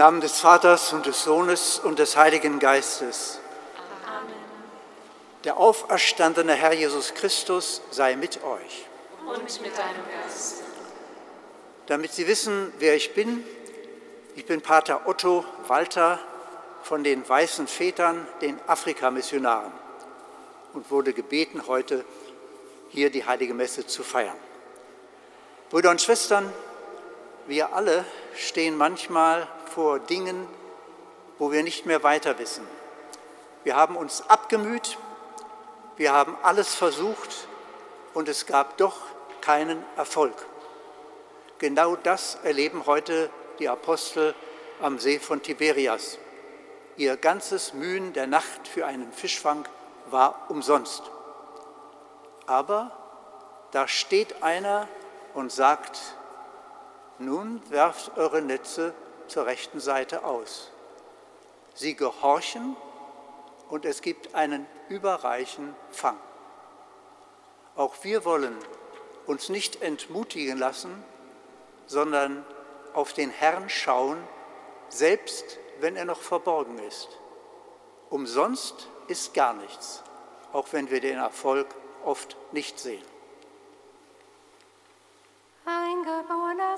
Namen des Vaters und des Sohnes und des Heiligen Geistes. Amen. Der auferstandene Herr Jesus Christus sei mit euch. Und mit deinem Geist. Damit Sie wissen, wer ich bin, ich bin Pater Otto Walter von den Weißen Vätern, den Afrikamissionaren, und wurde gebeten, heute hier die Heilige Messe zu feiern. Brüder und Schwestern, wir alle stehen manchmal vor Dingen, wo wir nicht mehr weiter wissen. Wir haben uns abgemüht, wir haben alles versucht und es gab doch keinen Erfolg. Genau das erleben heute die Apostel am See von Tiberias. Ihr ganzes Mühen der Nacht für einen Fischfang war umsonst. Aber da steht einer und sagt, nun werft eure Netze zur rechten Seite aus. Sie gehorchen und es gibt einen überreichen Fang. Auch wir wollen uns nicht entmutigen lassen, sondern auf den Herrn schauen, selbst wenn er noch verborgen ist. Umsonst ist gar nichts, auch wenn wir den Erfolg oft nicht sehen. Eingeborener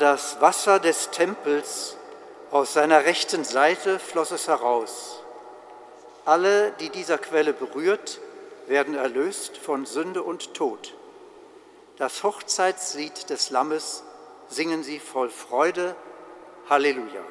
das Wasser des Tempels, aus seiner rechten Seite floss es heraus. Alle, die dieser Quelle berührt, werden erlöst von Sünde und Tod. Das Hochzeitslied des Lammes singen sie voll Freude. Halleluja.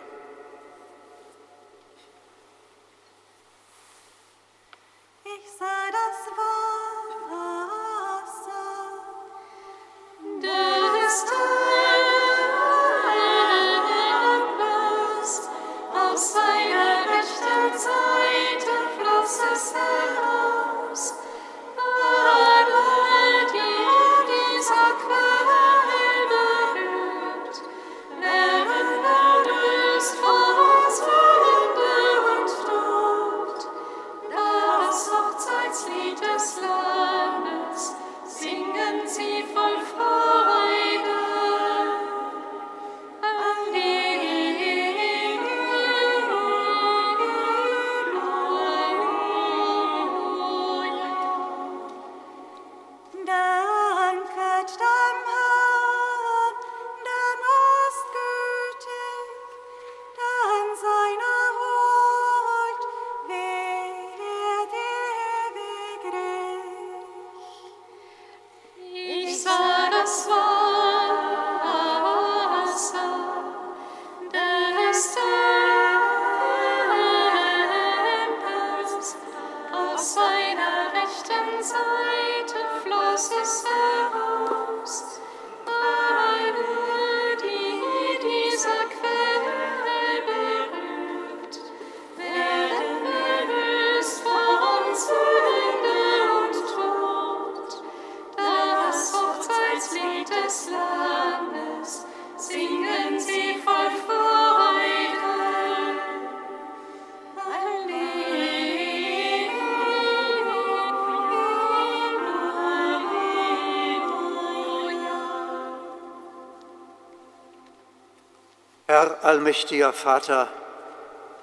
Herr allmächtiger Vater,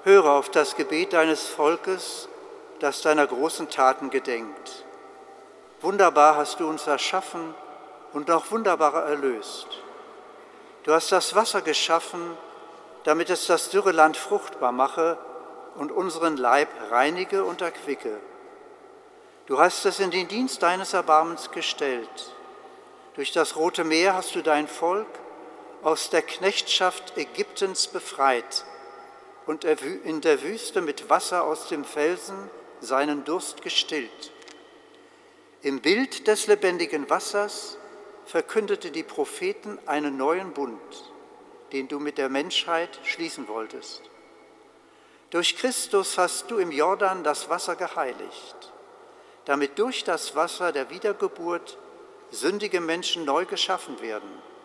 höre auf das Gebet deines Volkes, das deiner großen Taten gedenkt. Wunderbar hast du uns erschaffen und noch wunderbarer erlöst. Du hast das Wasser geschaffen, damit es das dürre Land fruchtbar mache und unseren Leib reinige und erquicke. Du hast es in den Dienst deines Erbarmens gestellt. Durch das Rote Meer hast du dein Volk aus der Knechtschaft Ägyptens befreit und in der Wüste mit Wasser aus dem Felsen seinen Durst gestillt. Im Bild des lebendigen Wassers verkündete die Propheten einen neuen Bund, den du mit der Menschheit schließen wolltest. Durch Christus hast du im Jordan das Wasser geheiligt, damit durch das Wasser der Wiedergeburt sündige Menschen neu geschaffen werden.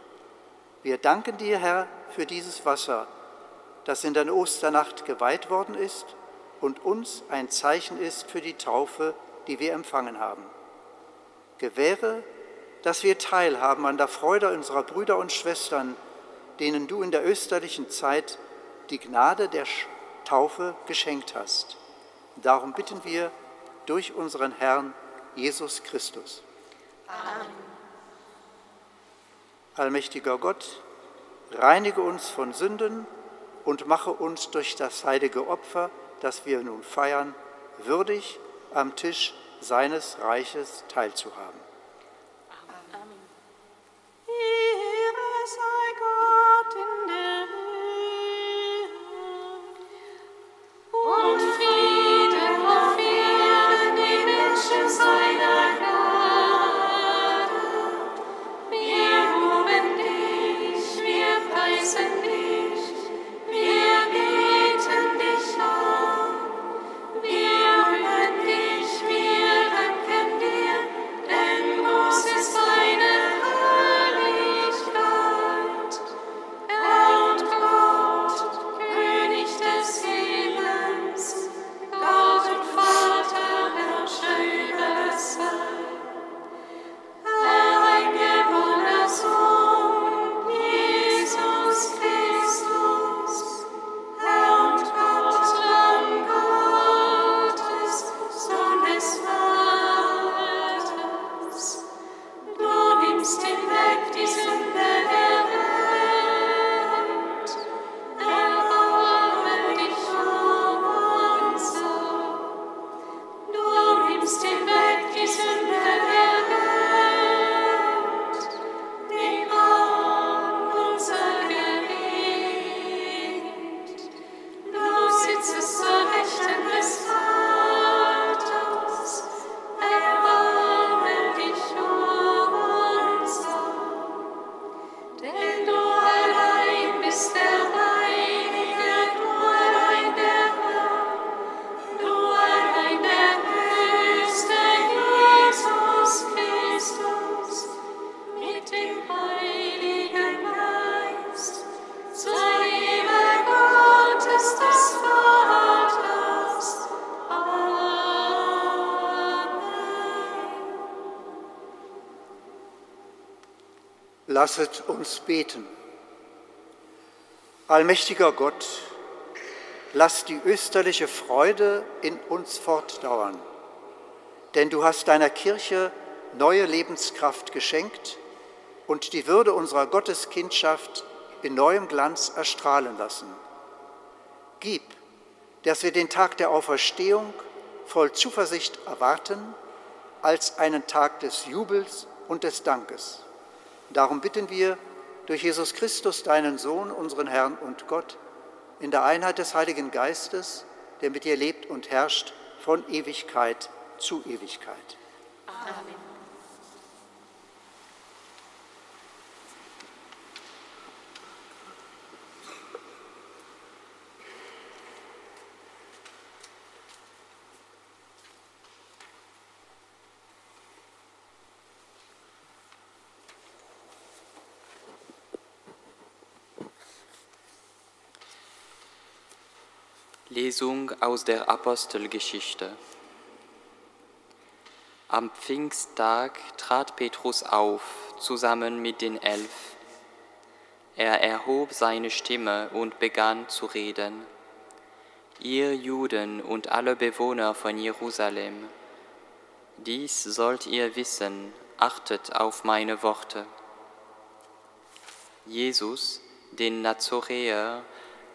Wir danken dir, Herr, für dieses Wasser, das in der Osternacht geweiht worden ist und uns ein Zeichen ist für die Taufe, die wir empfangen haben. Gewähre, dass wir teilhaben an der Freude unserer Brüder und Schwestern, denen du in der österlichen Zeit die Gnade der Taufe geschenkt hast. Darum bitten wir durch unseren Herrn Jesus Christus. Amen. Allmächtiger Gott, reinige uns von Sünden und mache uns durch das heilige Opfer, das wir nun feiern, würdig am Tisch seines Reiches teilzuhaben. Lasset uns beten. Allmächtiger Gott, lass die österliche Freude in uns fortdauern, denn du hast deiner Kirche neue Lebenskraft geschenkt und die Würde unserer Gotteskindschaft in neuem Glanz erstrahlen lassen. Gib, dass wir den Tag der Auferstehung voll Zuversicht erwarten, als einen Tag des Jubels und des Dankes. Darum bitten wir durch Jesus Christus, deinen Sohn, unseren Herrn und Gott, in der Einheit des Heiligen Geistes, der mit dir lebt und herrscht von Ewigkeit zu Ewigkeit. Amen. Lesung aus der Apostelgeschichte. Am Pfingsttag trat Petrus auf, zusammen mit den Elf. Er erhob seine Stimme und begann zu reden. Ihr Juden und alle Bewohner von Jerusalem, dies sollt ihr wissen, achtet auf meine Worte. Jesus, den Nazoräer,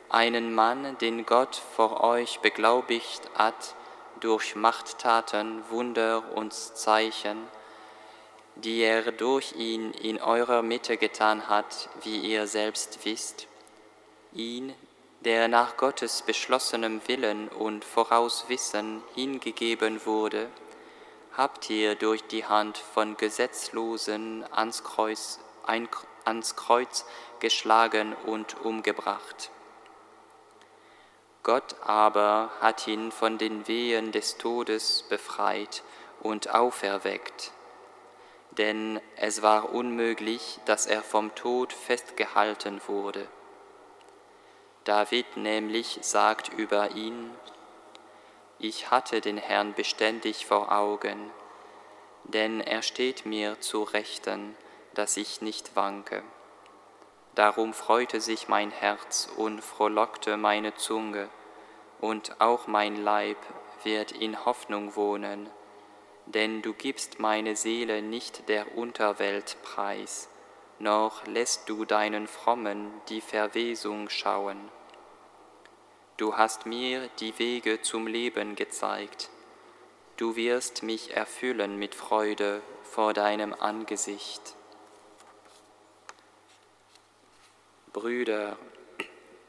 einen Mann, den Gott vor euch beglaubigt hat, durch Machttaten, Wunder und Zeichen, die er durch ihn in eurer Mitte getan hat, wie ihr selbst wisst, ihn, der nach Gottes beschlossenem Willen und Vorauswissen hingegeben wurde, habt ihr durch die Hand von Gesetzlosen ans Kreuz, ein, ans Kreuz geschlagen und umgebracht. Gott aber hat ihn von den Wehen des Todes befreit und auferweckt, denn es war unmöglich, dass er vom Tod festgehalten wurde. David nämlich sagt über ihn, ich hatte den Herrn beständig vor Augen, denn er steht mir zu Rechten, dass ich nicht wanke. Darum freute sich mein Herz und frohlockte meine Zunge, und auch mein Leib wird in Hoffnung wohnen, denn du gibst meine Seele nicht der Unterwelt preis, noch lässt du deinen Frommen die Verwesung schauen. Du hast mir die Wege zum Leben gezeigt. Du wirst mich erfüllen mit Freude vor deinem Angesicht. Brüder,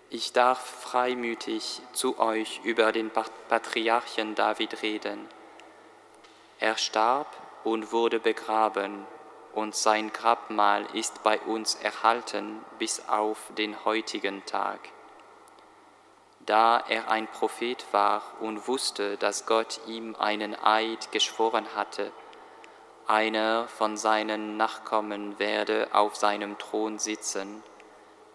ich darf freimütig zu euch über den Patriarchen David reden. Er starb und wurde begraben, und sein Grabmal ist bei uns erhalten bis auf den heutigen Tag da er ein Prophet war und wusste, dass Gott ihm einen Eid geschworen hatte, einer von seinen Nachkommen werde auf seinem Thron sitzen,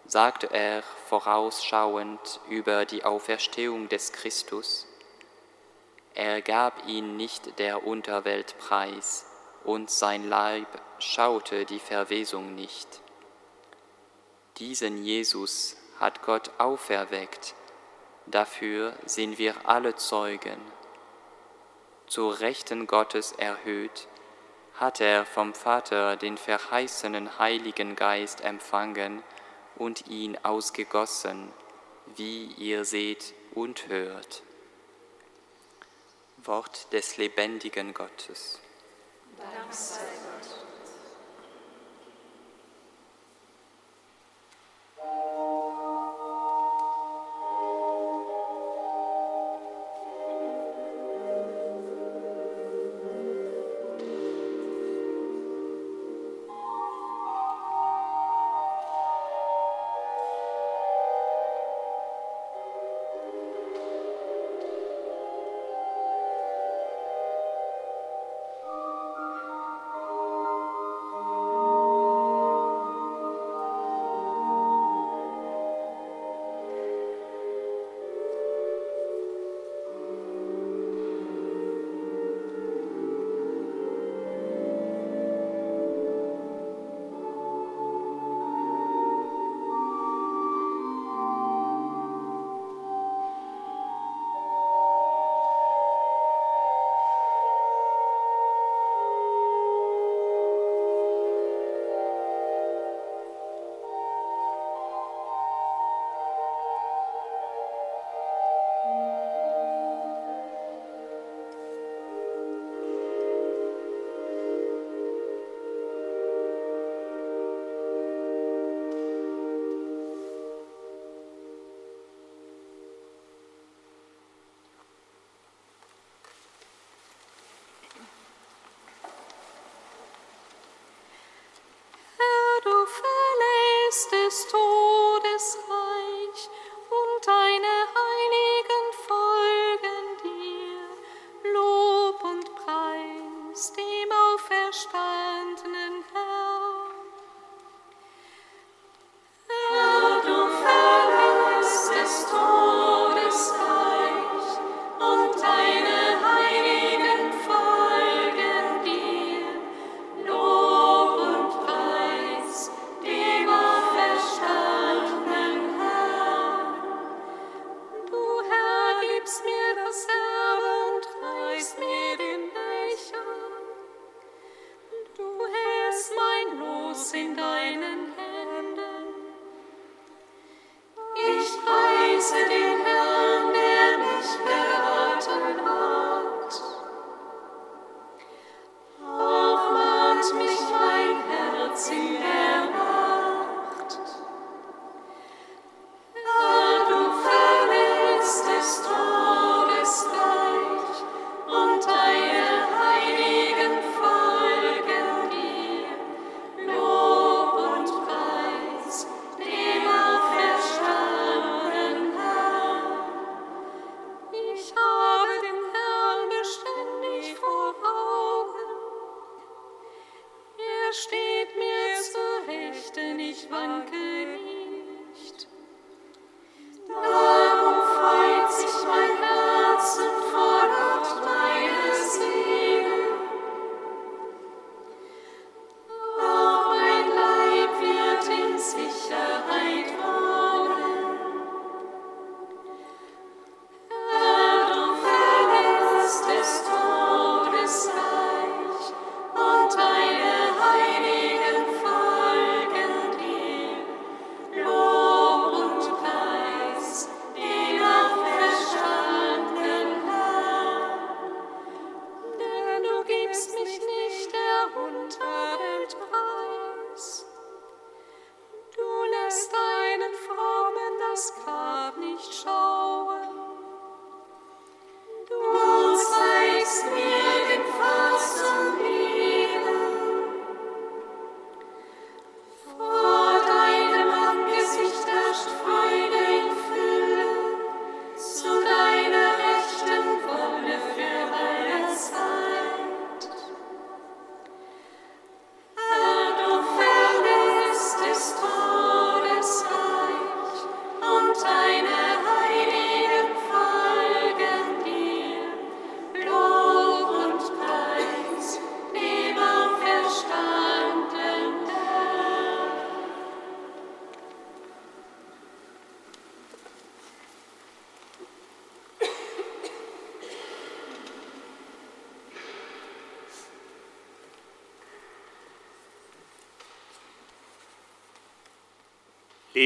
sagte er vorausschauend über die Auferstehung des Christus. Er gab ihn nicht der Unterwelt preis, und sein Leib schaute die Verwesung nicht. Diesen Jesus hat Gott auferweckt, Dafür sind wir alle Zeugen. Zur Rechten Gottes erhöht, hat er vom Vater den verheißenen Heiligen Geist empfangen und ihn ausgegossen, wie ihr seht und hört. Wort des lebendigen Gottes. Dank sei Gott.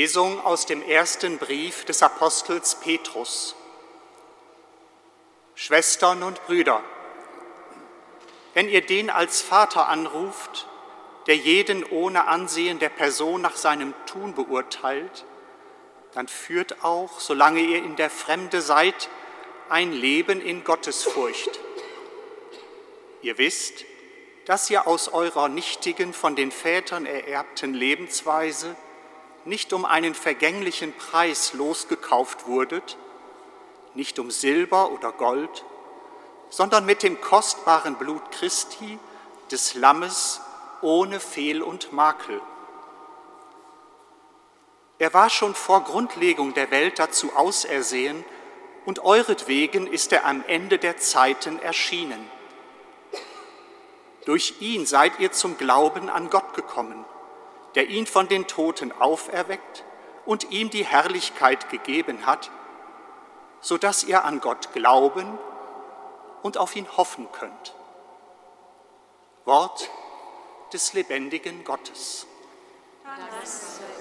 Lesung aus dem ersten Brief des Apostels Petrus. Schwestern und Brüder, wenn ihr den als Vater anruft, der jeden ohne Ansehen der Person nach seinem Tun beurteilt, dann führt auch, solange ihr in der Fremde seid, ein Leben in Gottesfurcht. Ihr wisst, dass ihr aus eurer nichtigen, von den Vätern ererbten Lebensweise nicht um einen vergänglichen Preis losgekauft wurdet, nicht um Silber oder Gold, sondern mit dem kostbaren Blut Christi, des Lammes, ohne Fehl und Makel. Er war schon vor Grundlegung der Welt dazu ausersehen, und euretwegen ist er am Ende der Zeiten erschienen. Durch ihn seid ihr zum Glauben an Gott gekommen der ihn von den Toten auferweckt und ihm die Herrlichkeit gegeben hat, so dass ihr an Gott glauben und auf ihn hoffen könnt. Wort des lebendigen Gottes. Danke.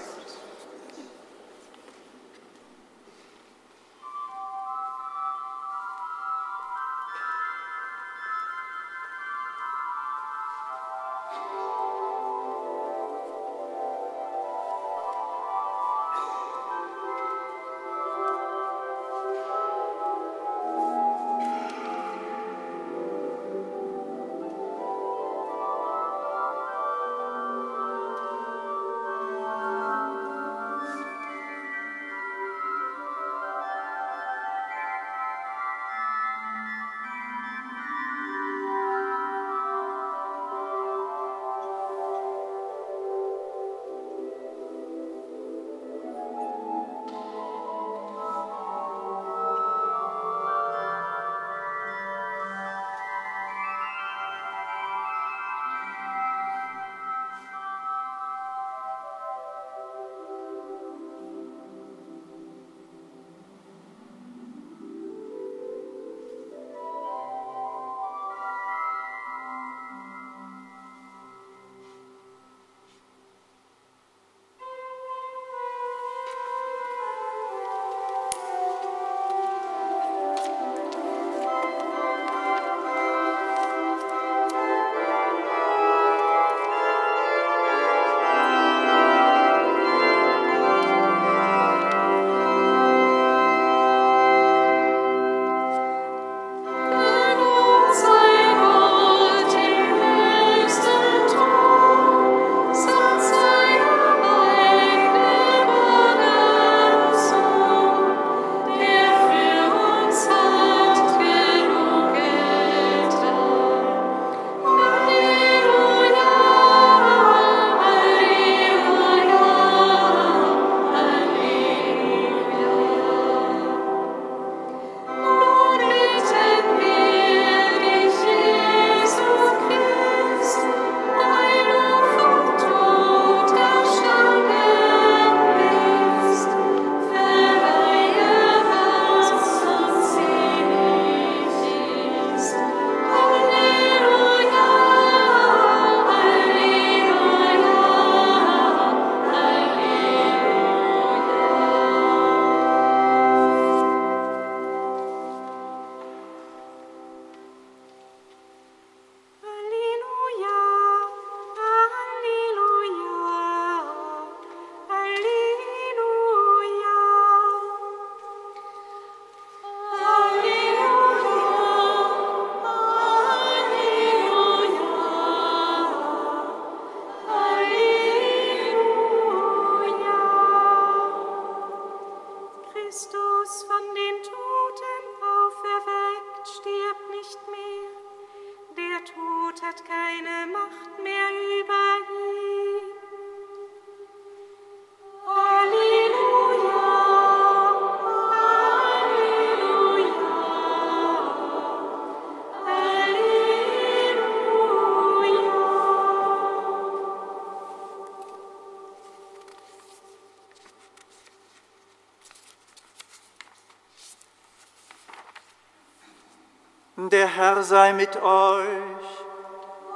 Herr sei mit euch.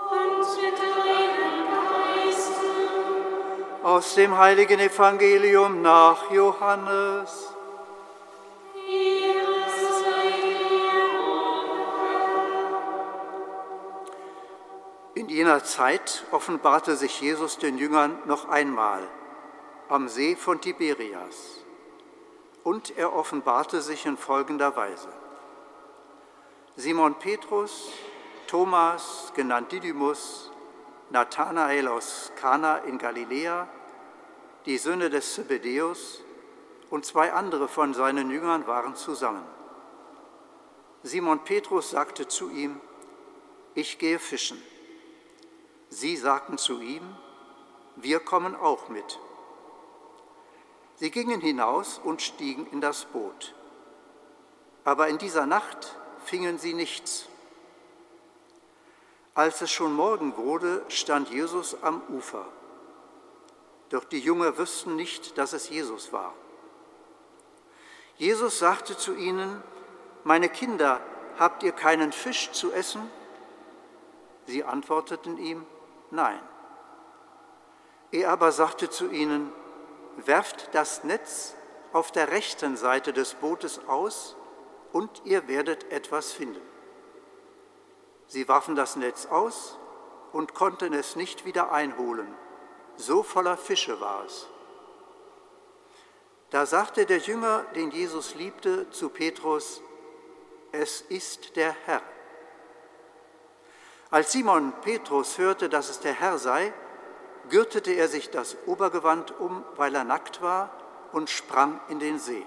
Und mit deinem Geiste. Aus dem heiligen Evangelium nach Johannes. In jener Zeit offenbarte sich Jesus den Jüngern noch einmal am See von Tiberias. Und er offenbarte sich in folgender Weise. Simon Petrus, Thomas, genannt Didymus, Nathanael aus Kana in Galiläa, die Söhne des Zebedäus und zwei andere von seinen Jüngern waren zusammen. Simon Petrus sagte zu ihm, ich gehe fischen. Sie sagten zu ihm, wir kommen auch mit. Sie gingen hinaus und stiegen in das Boot. Aber in dieser Nacht fingen sie nichts. Als es schon Morgen wurde, stand Jesus am Ufer. Doch die Jünger wussten nicht, dass es Jesus war. Jesus sagte zu ihnen, meine Kinder, habt ihr keinen Fisch zu essen? Sie antworteten ihm, nein. Er aber sagte zu ihnen, werft das Netz auf der rechten Seite des Bootes aus und ihr werdet etwas finden. Sie warfen das Netz aus und konnten es nicht wieder einholen. So voller Fische war es. Da sagte der Jünger, den Jesus liebte, zu Petrus, es ist der Herr. Als Simon Petrus hörte, dass es der Herr sei, gürtete er sich das Obergewand um, weil er nackt war, und sprang in den See.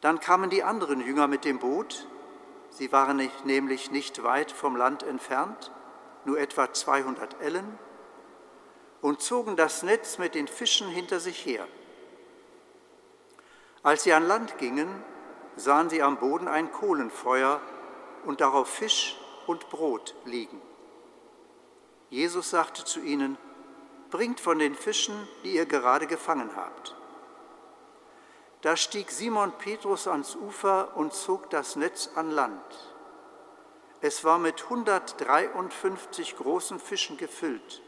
Dann kamen die anderen Jünger mit dem Boot, sie waren nämlich nicht weit vom Land entfernt, nur etwa 200 Ellen, und zogen das Netz mit den Fischen hinter sich her. Als sie an Land gingen, sahen sie am Boden ein Kohlenfeuer und darauf Fisch und Brot liegen. Jesus sagte zu ihnen, bringt von den Fischen, die ihr gerade gefangen habt. Da stieg Simon Petrus ans Ufer und zog das Netz an Land. Es war mit 153 großen Fischen gefüllt.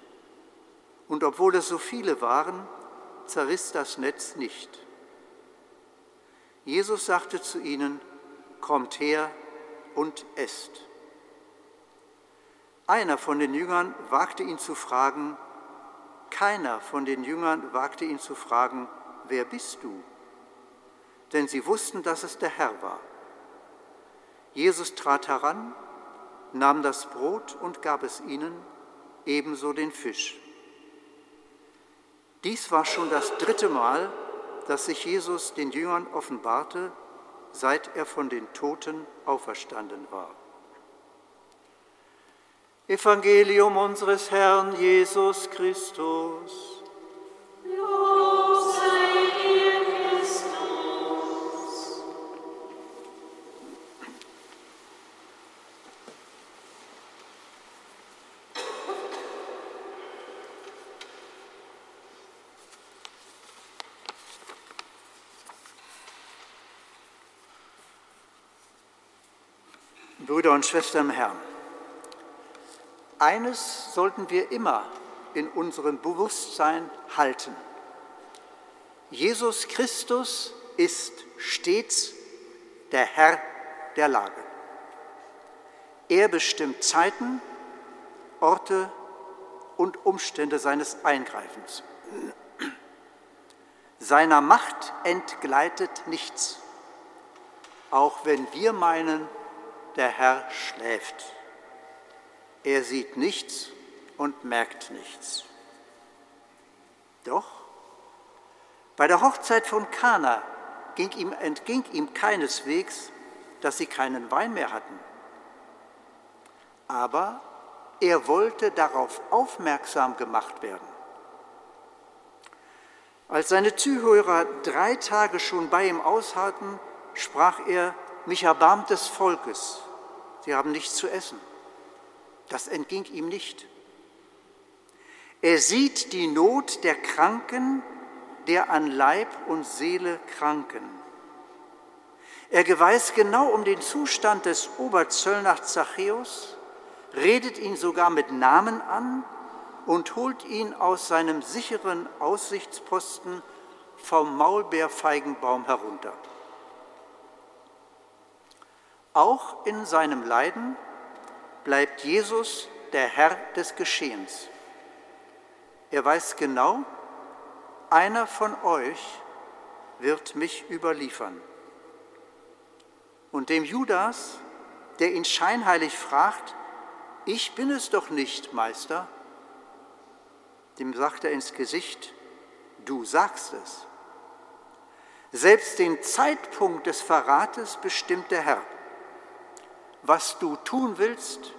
Und obwohl es so viele waren, zerriss das Netz nicht. Jesus sagte zu ihnen, kommt her und esst. Einer von den Jüngern wagte ihn zu fragen, keiner von den Jüngern wagte ihn zu fragen, wer bist du? Denn sie wussten, dass es der Herr war. Jesus trat heran, nahm das Brot und gab es ihnen, ebenso den Fisch. Dies war schon das dritte Mal, dass sich Jesus den Jüngern offenbarte, seit er von den Toten auferstanden war. Evangelium unseres Herrn Jesus Christus. Lob sei dir, Christus. Brüder und Schwestern im Herrn, eines sollten wir immer in unserem Bewusstsein halten. Jesus Christus ist stets der Herr der Lage. Er bestimmt Zeiten, Orte und Umstände seines Eingreifens. Seiner Macht entgleitet nichts, auch wenn wir meinen, der Herr schläft. Er sieht nichts und merkt nichts. Doch bei der Hochzeit von Kana ging ihm, entging ihm keineswegs, dass sie keinen Wein mehr hatten. aber er wollte darauf aufmerksam gemacht werden. Als seine Zuhörer drei Tage schon bei ihm ausharrten, sprach er, mich erbarmt des Volkes, sie haben nichts zu essen. Das entging ihm nicht. Er sieht die Not der Kranken, der an Leib und Seele kranken. Er weiß genau um den Zustand des Oberzöllners Zachäus, redet ihn sogar mit Namen an und holt ihn aus seinem sicheren Aussichtsposten vom Maulbeerfeigenbaum herunter. Auch in seinem Leiden bleibt Jesus der Herr des Geschehens. Er weiß genau, einer von euch wird mich überliefern. Und dem Judas, der ihn scheinheilig fragt, ich bin es doch nicht, Meister, dem sagt er ins Gesicht, du sagst es. Selbst den Zeitpunkt des Verrates bestimmt der Herr. Was du tun willst,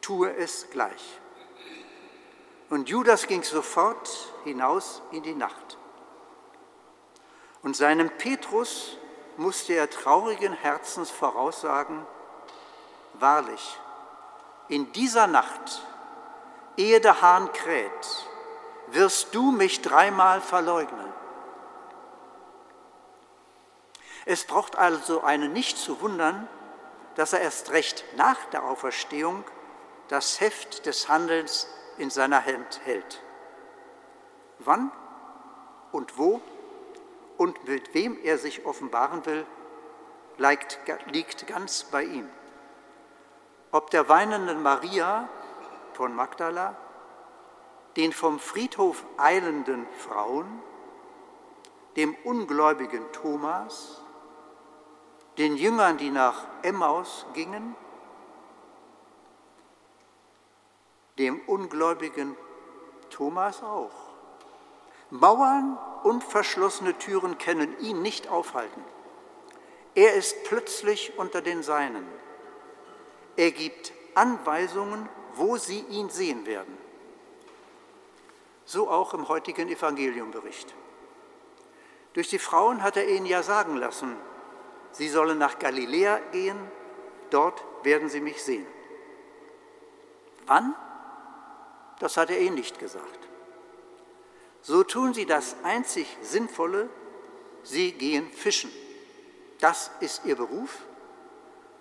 tue es gleich. Und Judas ging sofort hinaus in die Nacht. Und seinem Petrus musste er traurigen Herzens voraussagen, wahrlich, in dieser Nacht, ehe der Hahn kräht, wirst du mich dreimal verleugnen. Es braucht also einen nicht zu wundern, dass er erst recht nach der Auferstehung das Heft des Handelns in seiner Hand hält. Wann und wo und mit wem er sich offenbaren will, liegt ganz bei ihm. Ob der weinenden Maria von Magdala, den vom Friedhof eilenden Frauen, dem ungläubigen Thomas, den Jüngern, die nach Emmaus gingen, dem ungläubigen Thomas auch. Mauern und verschlossene Türen können ihn nicht aufhalten. Er ist plötzlich unter den Seinen. Er gibt Anweisungen, wo sie ihn sehen werden. So auch im heutigen Evangeliumbericht. Durch die Frauen hat er ihnen ja sagen lassen, sie sollen nach Galiläa gehen, dort werden sie mich sehen. Wann? Das hat er ihnen nicht gesagt. So tun sie das einzig Sinnvolle, sie gehen fischen. Das ist ihr Beruf.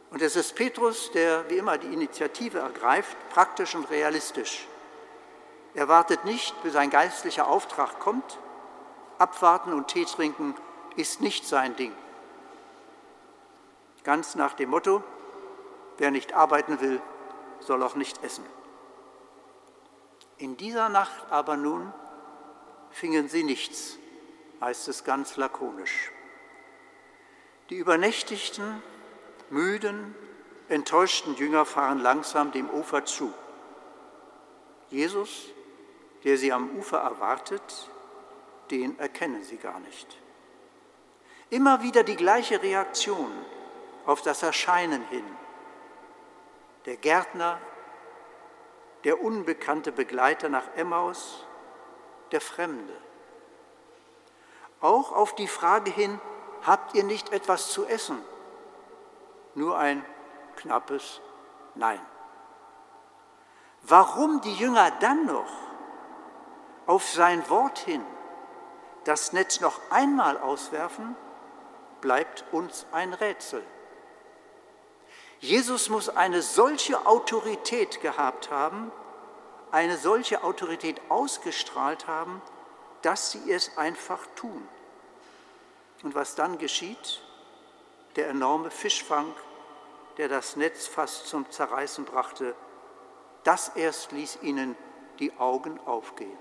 Und es ist Petrus, der wie immer die Initiative ergreift, praktisch und realistisch. Er wartet nicht, bis ein geistlicher Auftrag kommt. Abwarten und Tee trinken ist nicht sein Ding. Ganz nach dem Motto, wer nicht arbeiten will, soll auch nicht essen. In dieser Nacht aber nun fingen sie nichts, heißt es ganz lakonisch. Die übernächtigten, müden, enttäuschten Jünger fahren langsam dem Ufer zu. Jesus, der sie am Ufer erwartet, den erkennen sie gar nicht. Immer wieder die gleiche Reaktion auf das Erscheinen hin. Der Gärtner der unbekannte Begleiter nach Emmaus, der Fremde. Auch auf die Frage hin, habt ihr nicht etwas zu essen? Nur ein knappes Nein. Warum die Jünger dann noch auf sein Wort hin das Netz noch einmal auswerfen, bleibt uns ein Rätsel. Jesus muss eine solche Autorität gehabt haben, eine solche Autorität ausgestrahlt haben, dass sie es einfach tun. Und was dann geschieht? Der enorme Fischfang, der das Netz fast zum Zerreißen brachte, das erst ließ ihnen die Augen aufgehen.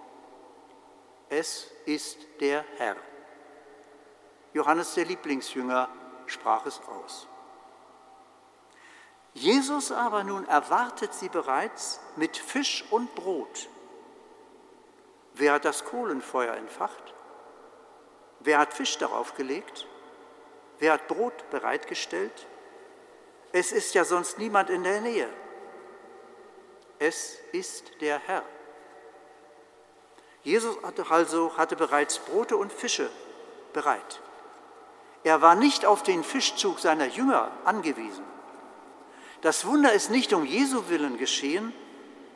Es ist der Herr. Johannes der Lieblingsjünger sprach es aus. Jesus aber nun erwartet sie bereits mit Fisch und Brot. Wer hat das Kohlenfeuer entfacht? Wer hat Fisch darauf gelegt? Wer hat Brot bereitgestellt? Es ist ja sonst niemand in der Nähe. Es ist der Herr. Jesus hatte also hatte bereits Brote und Fische bereit. Er war nicht auf den Fischzug seiner Jünger angewiesen. Das Wunder ist nicht um Jesu willen geschehen,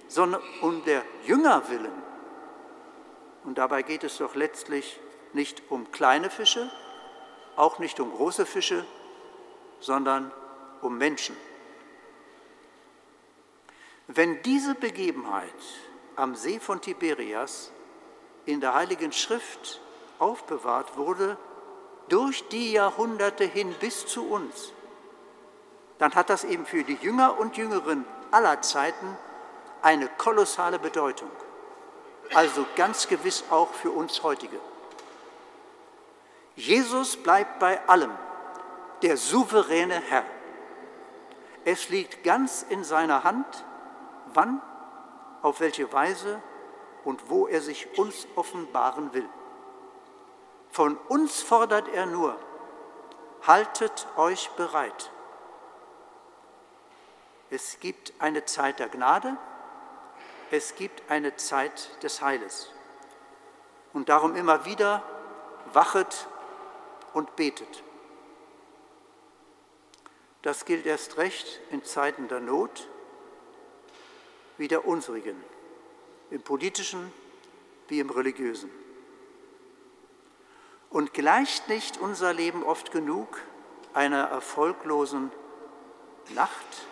sondern um der Jünger willen. Und dabei geht es doch letztlich nicht um kleine Fische, auch nicht um große Fische, sondern um Menschen. Wenn diese Begebenheit am See von Tiberias in der Heiligen Schrift aufbewahrt wurde, durch die Jahrhunderte hin bis zu uns, dann hat das eben für die Jünger und Jüngeren aller Zeiten eine kolossale Bedeutung. Also ganz gewiss auch für uns heutige. Jesus bleibt bei allem der souveräne Herr. Es liegt ganz in seiner Hand, wann, auf welche Weise und wo er sich uns offenbaren will. Von uns fordert er nur, haltet euch bereit. Es gibt eine Zeit der Gnade, es gibt eine Zeit des Heiles. Und darum immer wieder wachet und betet. Das gilt erst recht in Zeiten der Not wie der unsrigen, im politischen wie im religiösen. Und gleicht nicht unser Leben oft genug einer erfolglosen Nacht?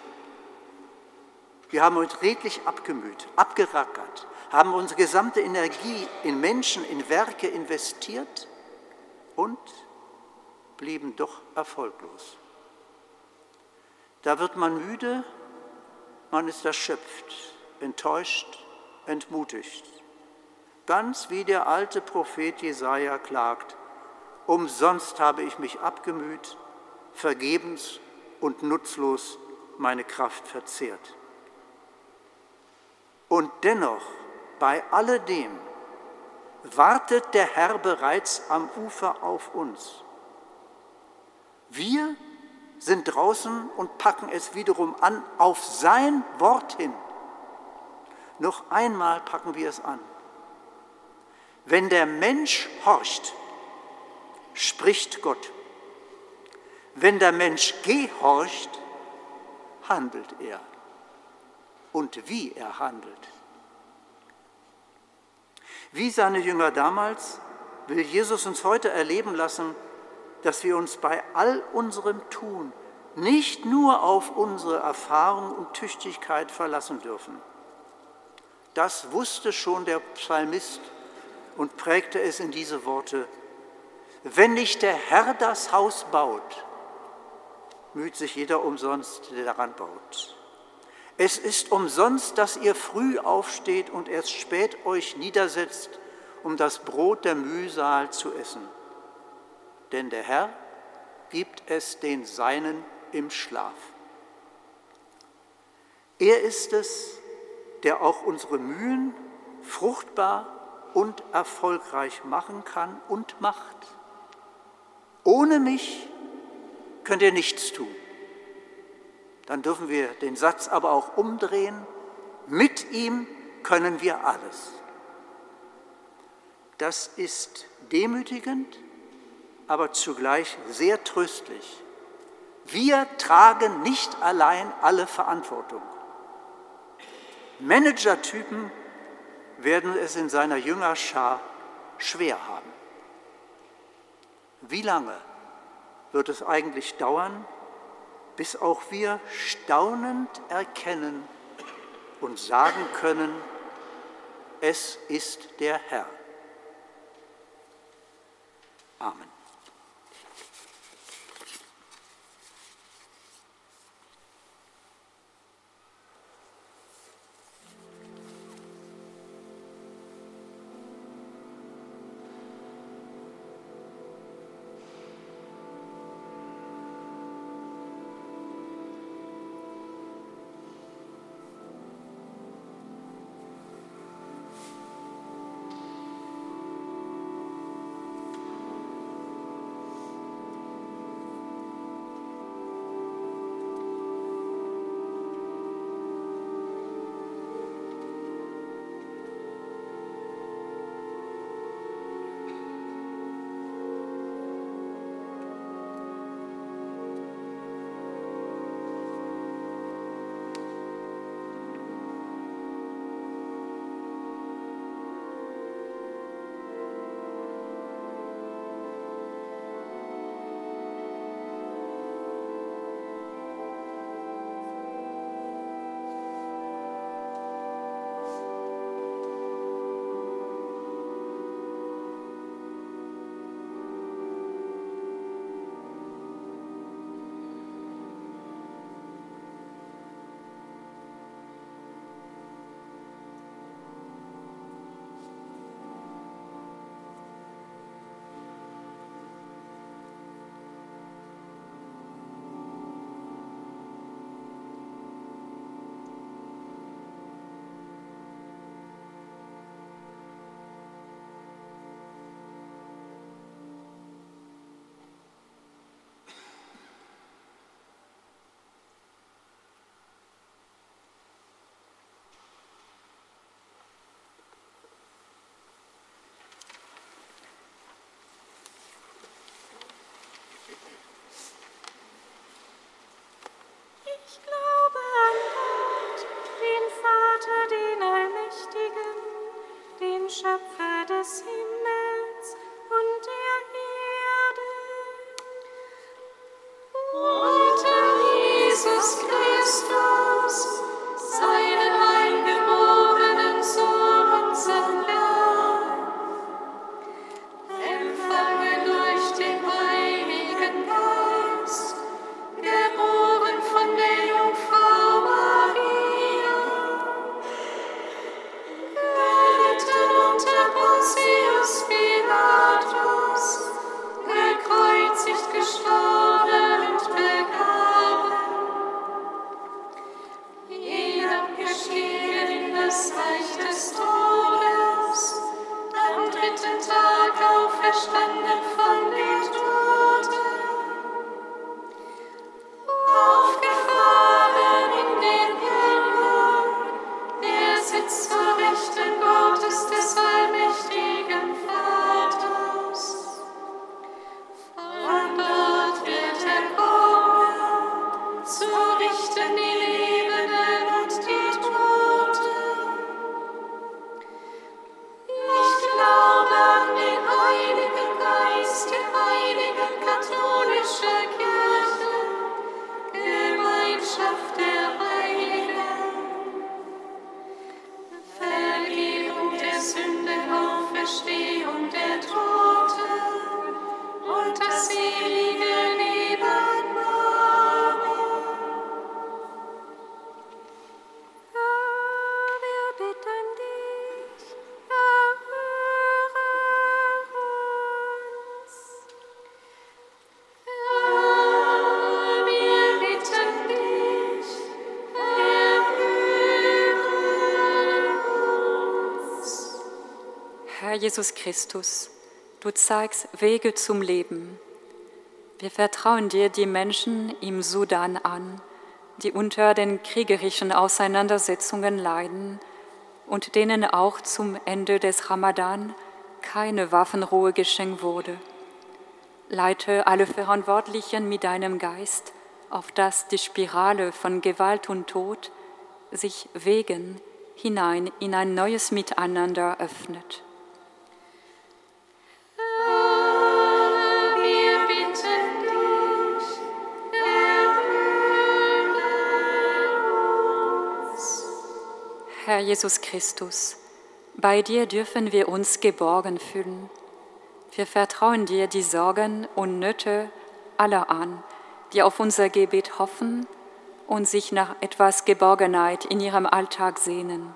Wir haben uns redlich abgemüht, abgerackert, haben unsere gesamte Energie in Menschen, in Werke investiert und blieben doch erfolglos. Da wird man müde, man ist erschöpft, enttäuscht, entmutigt. Ganz wie der alte Prophet Jesaja klagt: Umsonst habe ich mich abgemüht, vergebens und nutzlos meine Kraft verzehrt. Und dennoch, bei alledem, wartet der Herr bereits am Ufer auf uns. Wir sind draußen und packen es wiederum an auf sein Wort hin. Noch einmal packen wir es an. Wenn der Mensch horcht, spricht Gott. Wenn der Mensch gehorcht, handelt er und wie er handelt. Wie seine Jünger damals will Jesus uns heute erleben lassen, dass wir uns bei all unserem Tun nicht nur auf unsere Erfahrung und Tüchtigkeit verlassen dürfen. Das wusste schon der Psalmist und prägte es in diese Worte. Wenn nicht der Herr das Haus baut, müht sich jeder umsonst, der daran baut. Es ist umsonst, dass ihr früh aufsteht und erst spät euch niedersetzt, um das Brot der Mühsal zu essen. Denn der Herr gibt es den Seinen im Schlaf. Er ist es, der auch unsere Mühen fruchtbar und erfolgreich machen kann und macht. Ohne mich könnt ihr nichts tun dann dürfen wir den Satz aber auch umdrehen. Mit ihm können wir alles. Das ist demütigend, aber zugleich sehr tröstlich. Wir tragen nicht allein alle Verantwortung. Managertypen werden es in seiner Jüngerschar schwer haben. Wie lange wird es eigentlich dauern, bis auch wir staunend erkennen und sagen können, es ist der Herr. Amen. Schlag. Jesus Christus, du zeigst Wege zum Leben. Wir vertrauen dir die Menschen im Sudan an, die unter den kriegerischen Auseinandersetzungen leiden und denen auch zum Ende des Ramadan keine Waffenruhe geschenkt wurde. Leite alle Verantwortlichen mit deinem Geist, auf dass die Spirale von Gewalt und Tod sich Wegen hinein in ein neues Miteinander öffnet. Herr Jesus Christus, bei dir dürfen wir uns geborgen fühlen. Wir vertrauen dir die Sorgen und Nöte aller an, die auf unser Gebet hoffen und sich nach etwas Geborgenheit in ihrem Alltag sehnen.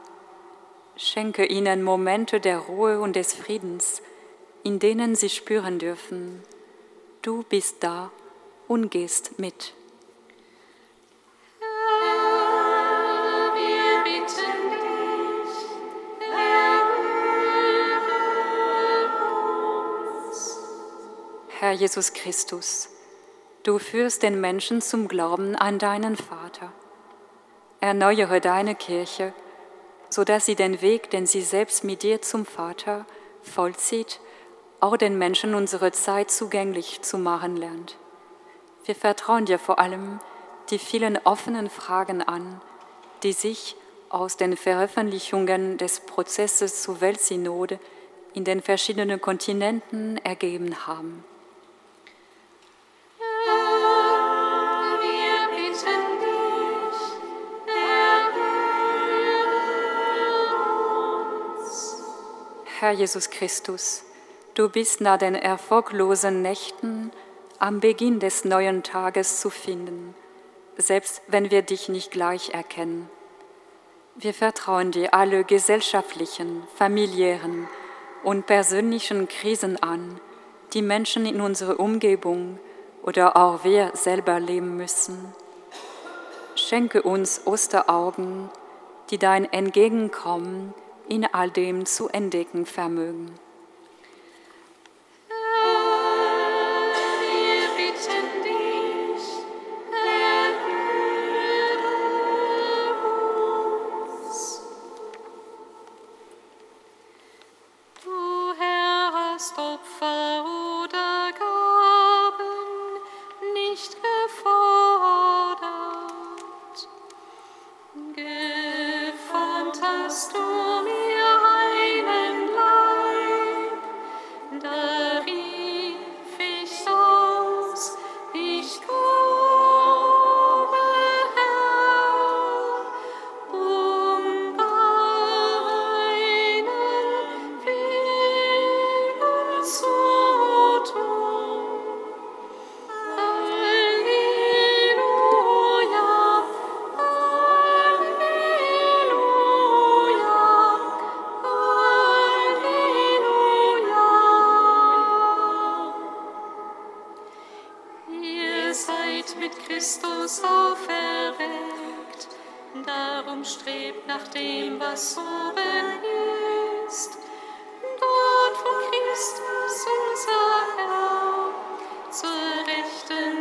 Schenke ihnen Momente der Ruhe und des Friedens, in denen sie spüren dürfen, du bist da und gehst mit. Herr Jesus Christus, du führst den Menschen zum Glauben an deinen Vater. Erneuere deine Kirche, so dass sie den Weg, den sie selbst mit dir zum Vater vollzieht, auch den Menschen unserer Zeit zugänglich zu machen lernt. Wir vertrauen dir vor allem die vielen offenen Fragen an, die sich aus den Veröffentlichungen des Prozesses zur Weltsynode in den verschiedenen Kontinenten ergeben haben. Herr Jesus Christus, du bist nach den erfolglosen Nächten am Beginn des neuen Tages zu finden, selbst wenn wir dich nicht gleich erkennen. Wir vertrauen dir alle gesellschaftlichen, familiären und persönlichen Krisen an, die Menschen in unserer Umgebung oder auch wir selber leben müssen. Schenke uns Osteraugen, die dein Entgegenkommen in all dem zu entdecken vermögen. Seid mit Christus auferweckt, darum strebt nach dem, was oben ist. Dort, wo Christus unser Herr zur Rechten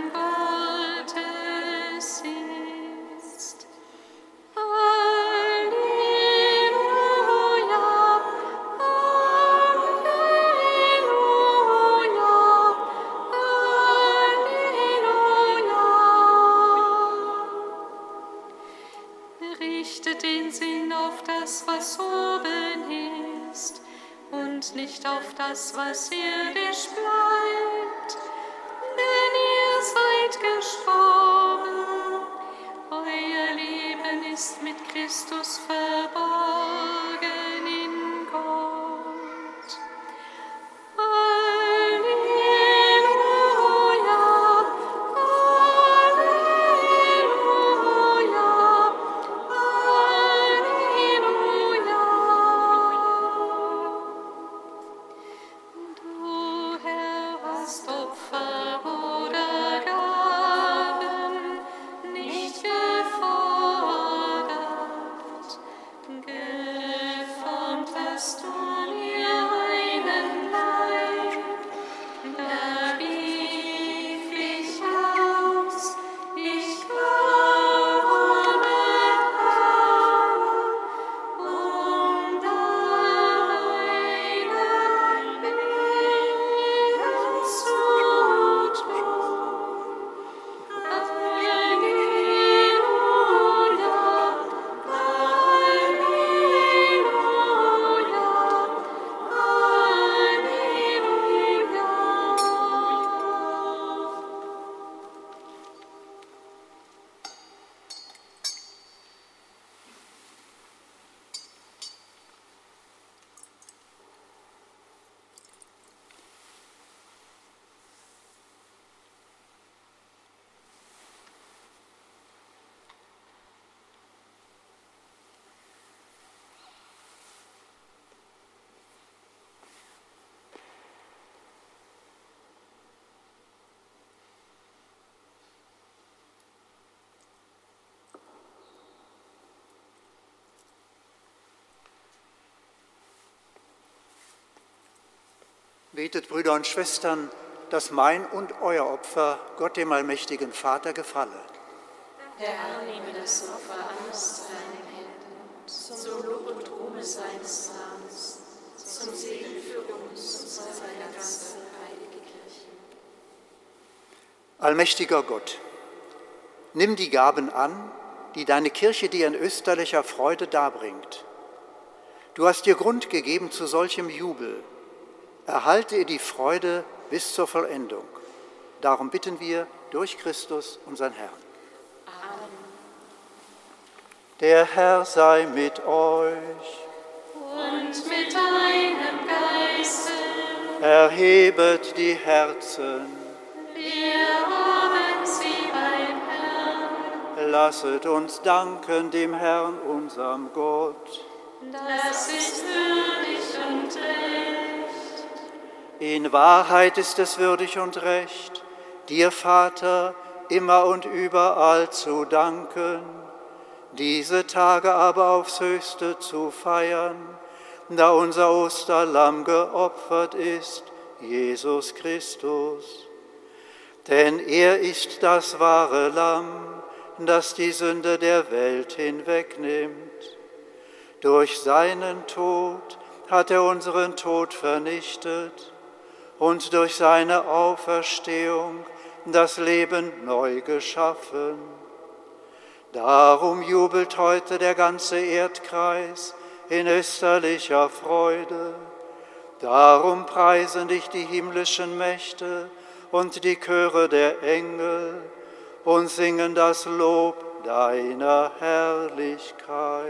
Betet, Brüder und Schwestern, dass mein und euer Opfer Gott dem allmächtigen Vater gefalle. Der Herr nehme das Opfer an aus deinen Händen, zum Lob und Ruhme seines Namens, zum Segen für uns und seine ganze heilige Kirche. Allmächtiger Gott, nimm die Gaben an, die deine Kirche dir in österlicher Freude darbringt. Du hast dir Grund gegeben zu solchem Jubel. Erhalte ihr die Freude bis zur Vollendung. Darum bitten wir durch Christus, unseren Herrn. Amen. Der Herr sei mit euch. Und mit deinem Geiste. Erhebet die Herzen. Wir haben sie beim Herrn. Lasset uns danken dem Herrn, unserem Gott. Das ist würdig und recht. In Wahrheit ist es würdig und recht, dir, Vater, immer und überall zu danken, diese Tage aber aufs höchste zu feiern, da unser Osterlamm geopfert ist, Jesus Christus. Denn er ist das wahre Lamm, das die Sünde der Welt hinwegnimmt. Durch seinen Tod hat er unseren Tod vernichtet und durch seine Auferstehung das Leben neu geschaffen. Darum jubelt heute der ganze Erdkreis in österlicher Freude. Darum preisen dich die himmlischen Mächte und die Chöre der Engel und singen das Lob deiner Herrlichkeit.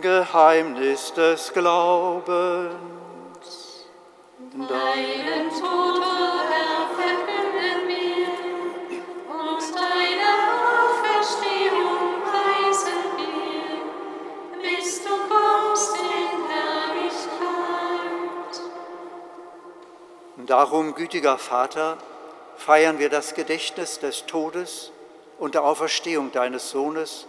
Geheimnis des Glaubens. Deinen Tod, Herr, verkünden wir und deine Auferstehung preisen wir, bis du kommst in Herrlichkeit. Darum, gütiger Vater, feiern wir das Gedächtnis des Todes und der Auferstehung deines Sohnes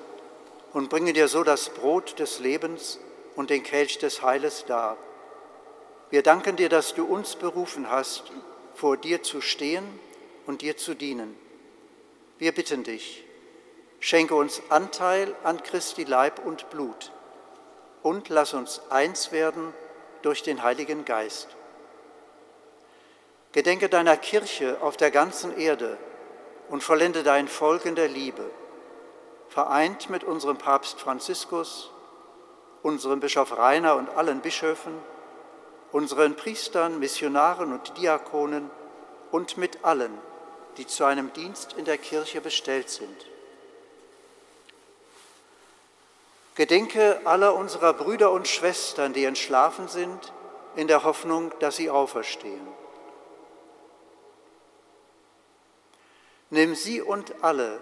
und bringen dir so das Brot des Lebens und den Kelch des Heiles dar. Wir danken dir, dass du uns berufen hast, vor dir zu stehen und dir zu dienen. Wir bitten dich, schenke uns Anteil an Christi Leib und Blut und lass uns eins werden durch den Heiligen Geist. Gedenke deiner Kirche auf der ganzen Erde und vollende dein Volk in der Liebe vereint mit unserem Papst Franziskus, unserem Bischof Rainer und allen Bischöfen, unseren Priestern, Missionaren und Diakonen und mit allen, die zu einem Dienst in der Kirche bestellt sind. Gedenke aller unserer Brüder und Schwestern, die entschlafen sind, in der Hoffnung, dass sie auferstehen. Nimm sie und alle,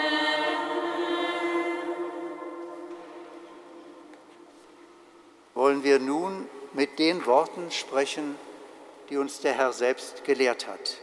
Wollen wir nun mit den Worten sprechen, die uns der Herr selbst gelehrt hat.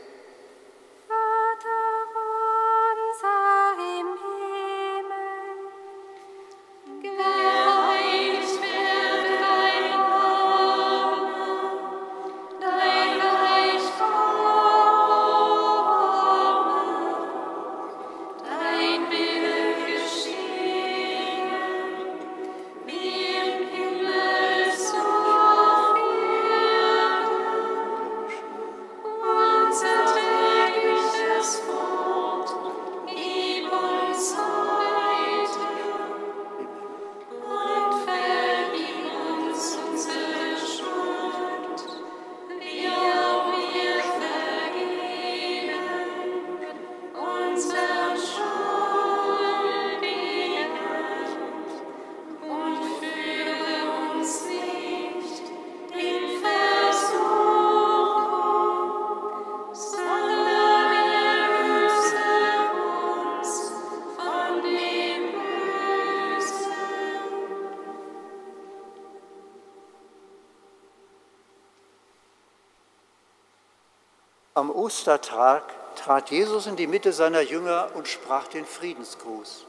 Am Ostertag trat Jesus in die Mitte seiner Jünger und sprach den Friedensgruß.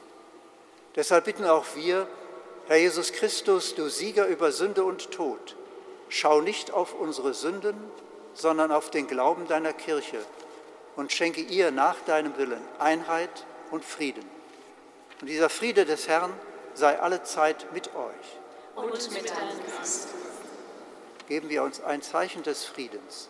Deshalb bitten auch wir, Herr Jesus Christus, du Sieger über Sünde und Tod, schau nicht auf unsere Sünden, sondern auf den Glauben deiner Kirche und schenke ihr nach deinem Willen Einheit und Frieden. Und dieser Friede des Herrn sei alle Zeit mit euch. Und mit deinem Geist. Geben wir uns ein Zeichen des Friedens.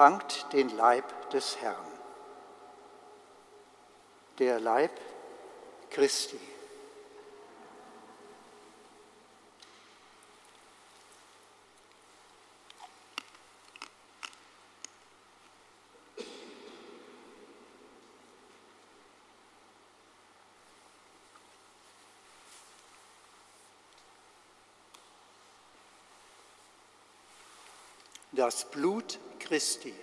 Empfangt den Leib des Herrn. Der Leib Christi. Das Blut Christi.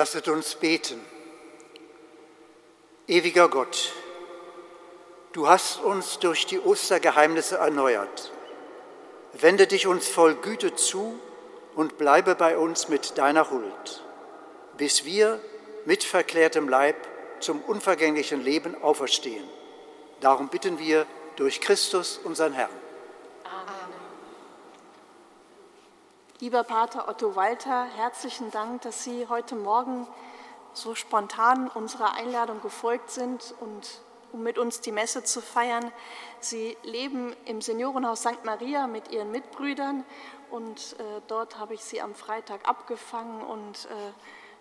Lasset uns beten. Ewiger Gott, du hast uns durch die Ostergeheimnisse erneuert. Wende dich uns voll Güte zu und bleibe bei uns mit deiner Huld, bis wir mit verklärtem Leib zum unvergänglichen Leben auferstehen. Darum bitten wir durch Christus, unseren Herrn. Lieber Pater Otto Walter, herzlichen Dank, dass Sie heute Morgen so spontan unserer Einladung gefolgt sind und um mit uns die Messe zu feiern. Sie leben im Seniorenhaus St. Maria mit Ihren Mitbrüdern und äh, dort habe ich Sie am Freitag abgefangen und äh,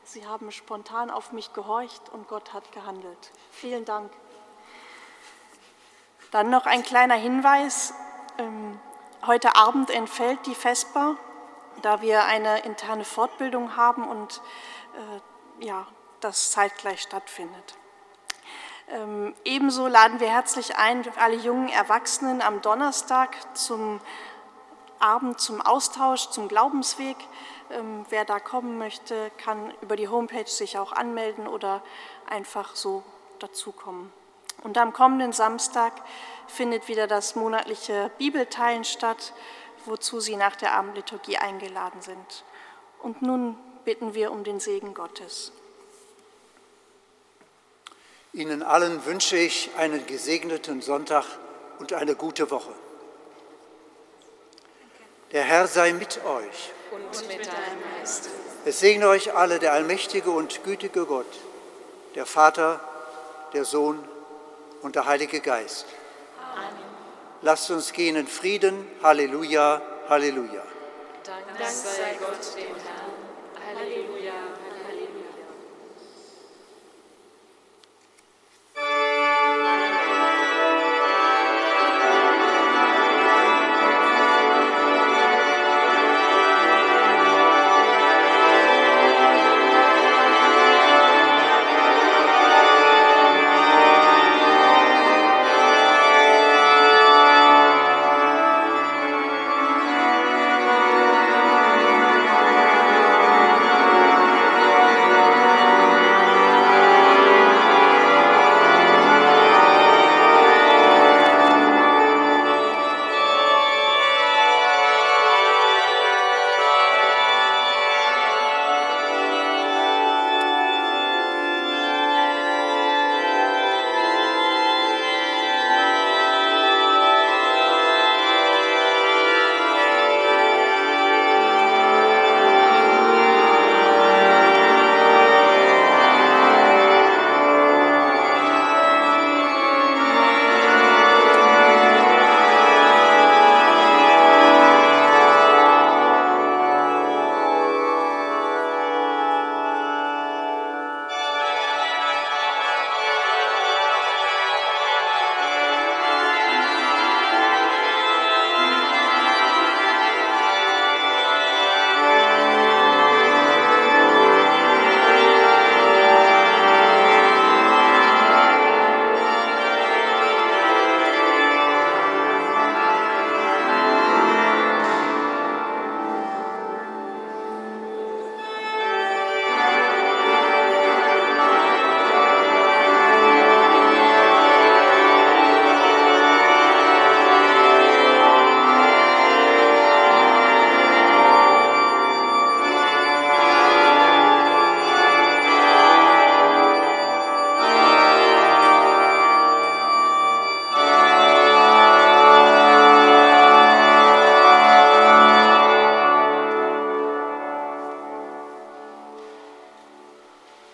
Sie haben spontan auf mich gehorcht und Gott hat gehandelt. Vielen Dank. Dann noch ein kleiner Hinweis. Ähm, heute Abend entfällt die Vesper da wir eine interne Fortbildung haben und äh, ja, das zeitgleich stattfindet. Ähm, ebenso laden wir herzlich ein, alle jungen Erwachsenen am Donnerstag zum Abend zum Austausch, zum Glaubensweg. Ähm, wer da kommen möchte, kann über die Homepage sich auch anmelden oder einfach so dazukommen. Und am kommenden Samstag findet wieder das monatliche Bibelteilen statt wozu Sie nach der Abendliturgie eingeladen sind. Und nun bitten wir um den Segen Gottes. Ihnen allen wünsche ich einen gesegneten Sonntag und eine gute Woche. Der Herr sei mit euch. Und mit deinem Geist. Es segne euch alle der allmächtige und gütige Gott, der Vater, der Sohn und der Heilige Geist. Lasst uns gehen in Frieden. Halleluja, Halleluja. Dank sei Gott dem Herrn. Halleluja.